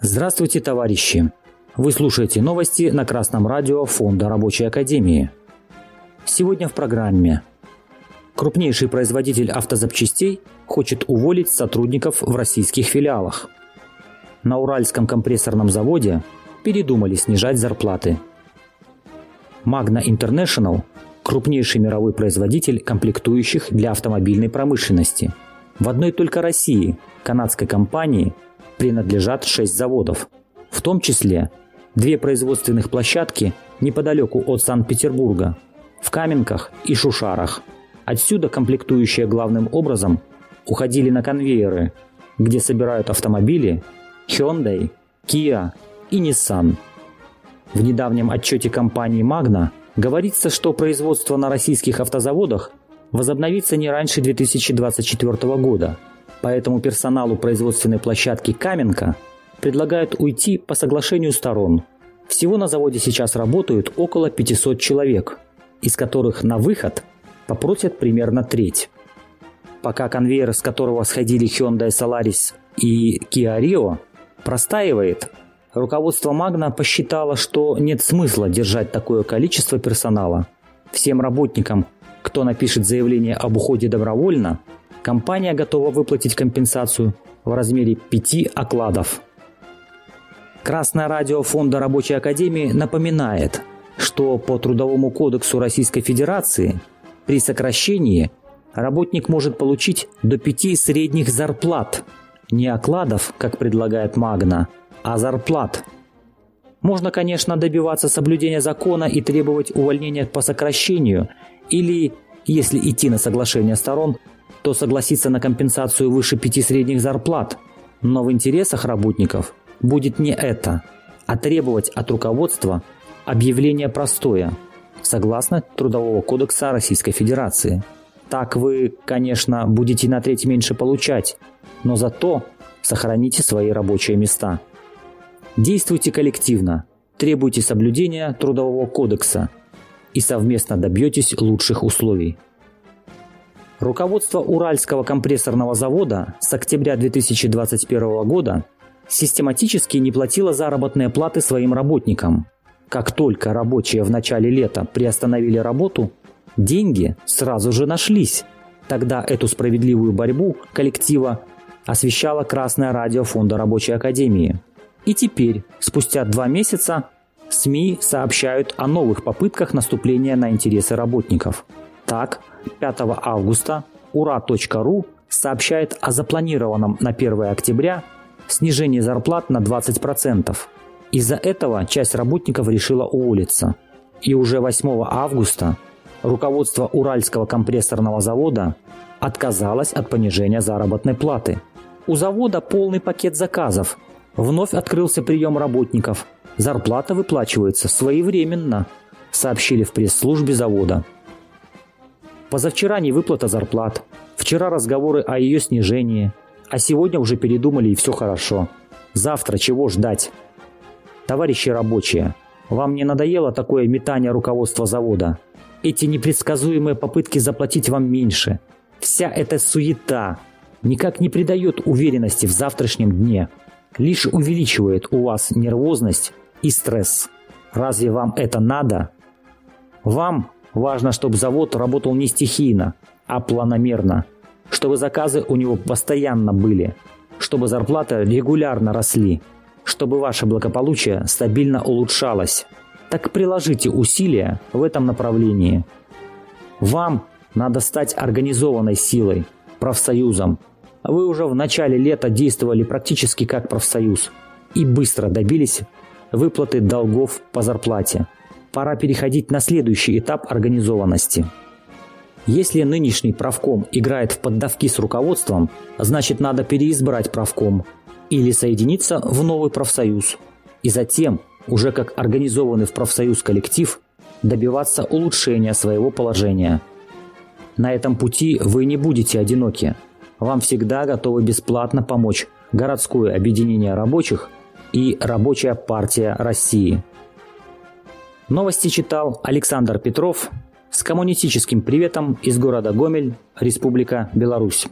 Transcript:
Здравствуйте, товарищи! Вы слушаете новости на Красном радио Фонда Рабочей Академии. Сегодня в программе. Крупнейший производитель автозапчастей хочет уволить сотрудников в российских филиалах. На Уральском компрессорном заводе передумали снижать зарплаты. Magna International – крупнейший мировой производитель комплектующих для автомобильной промышленности. В одной только России канадской компании принадлежат 6 заводов, в том числе две производственных площадки неподалеку от Санкт-Петербурга, в Каменках и Шушарах. Отсюда комплектующие главным образом уходили на конвейеры, где собирают автомобили Hyundai, Kia и Nissan. В недавнем отчете компании Magna говорится, что производство на российских автозаводах возобновится не раньше 2024 года – Поэтому персоналу производственной площадки «Каменка» предлагают уйти по соглашению сторон. Всего на заводе сейчас работают около 500 человек, из которых на выход попросят примерно треть. Пока конвейер, с которого сходили Hyundai Solaris и Kia Rio, простаивает, руководство Магна посчитало, что нет смысла держать такое количество персонала. Всем работникам, кто напишет заявление об уходе добровольно – компания готова выплатить компенсацию в размере 5 окладов. Красное радио Фонда Рабочей Академии напоминает, что по Трудовому кодексу Российской Федерации при сокращении работник может получить до 5 средних зарплат, не окладов, как предлагает Магна, а зарплат. Можно, конечно, добиваться соблюдения закона и требовать увольнения по сокращению или, если идти на соглашение сторон, то согласится на компенсацию выше пяти средних зарплат. Но в интересах работников будет не это, а требовать от руководства объявления простоя, согласно Трудового кодекса Российской Федерации. Так вы, конечно, будете на треть меньше получать, но зато сохраните свои рабочие места. Действуйте коллективно, требуйте соблюдения Трудового кодекса и совместно добьетесь лучших условий. Руководство Уральского компрессорного завода с октября 2021 года систематически не платило заработные платы своим работникам. Как только рабочие в начале лета приостановили работу, деньги сразу же нашлись. Тогда эту справедливую борьбу коллектива освещало Красное радио Фонда Рабочей Академии. И теперь, спустя два месяца, СМИ сообщают о новых попытках наступления на интересы работников. Так, 5 августа ура.ру сообщает о запланированном на 1 октября снижении зарплат на 20%. Из-за этого часть работников решила уволиться. И уже 8 августа руководство Уральского компрессорного завода отказалось от понижения заработной платы. У завода полный пакет заказов. Вновь открылся прием работников. Зарплата выплачивается своевременно, сообщили в пресс-службе завода. Позавчера не выплата зарплат. Вчера разговоры о ее снижении. А сегодня уже передумали и все хорошо. Завтра чего ждать? Товарищи рабочие, вам не надоело такое метание руководства завода? Эти непредсказуемые попытки заплатить вам меньше. Вся эта суета никак не придает уверенности в завтрашнем дне. Лишь увеличивает у вас нервозность и стресс. Разве вам это надо? Вам Важно, чтобы завод работал не стихийно, а планомерно. Чтобы заказы у него постоянно были. Чтобы зарплаты регулярно росли. Чтобы ваше благополучие стабильно улучшалось. Так приложите усилия в этом направлении. Вам надо стать организованной силой, профсоюзом. Вы уже в начале лета действовали практически как профсоюз и быстро добились выплаты долгов по зарплате пора переходить на следующий этап организованности. Если нынешний правком играет в поддавки с руководством, значит надо переизбрать правком или соединиться в новый профсоюз. И затем, уже как организованный в профсоюз коллектив, добиваться улучшения своего положения. На этом пути вы не будете одиноки. Вам всегда готовы бесплатно помочь Городское объединение рабочих и Рабочая партия России. Новости читал Александр Петров с коммунистическим приветом из города Гомель, Республика Беларусь.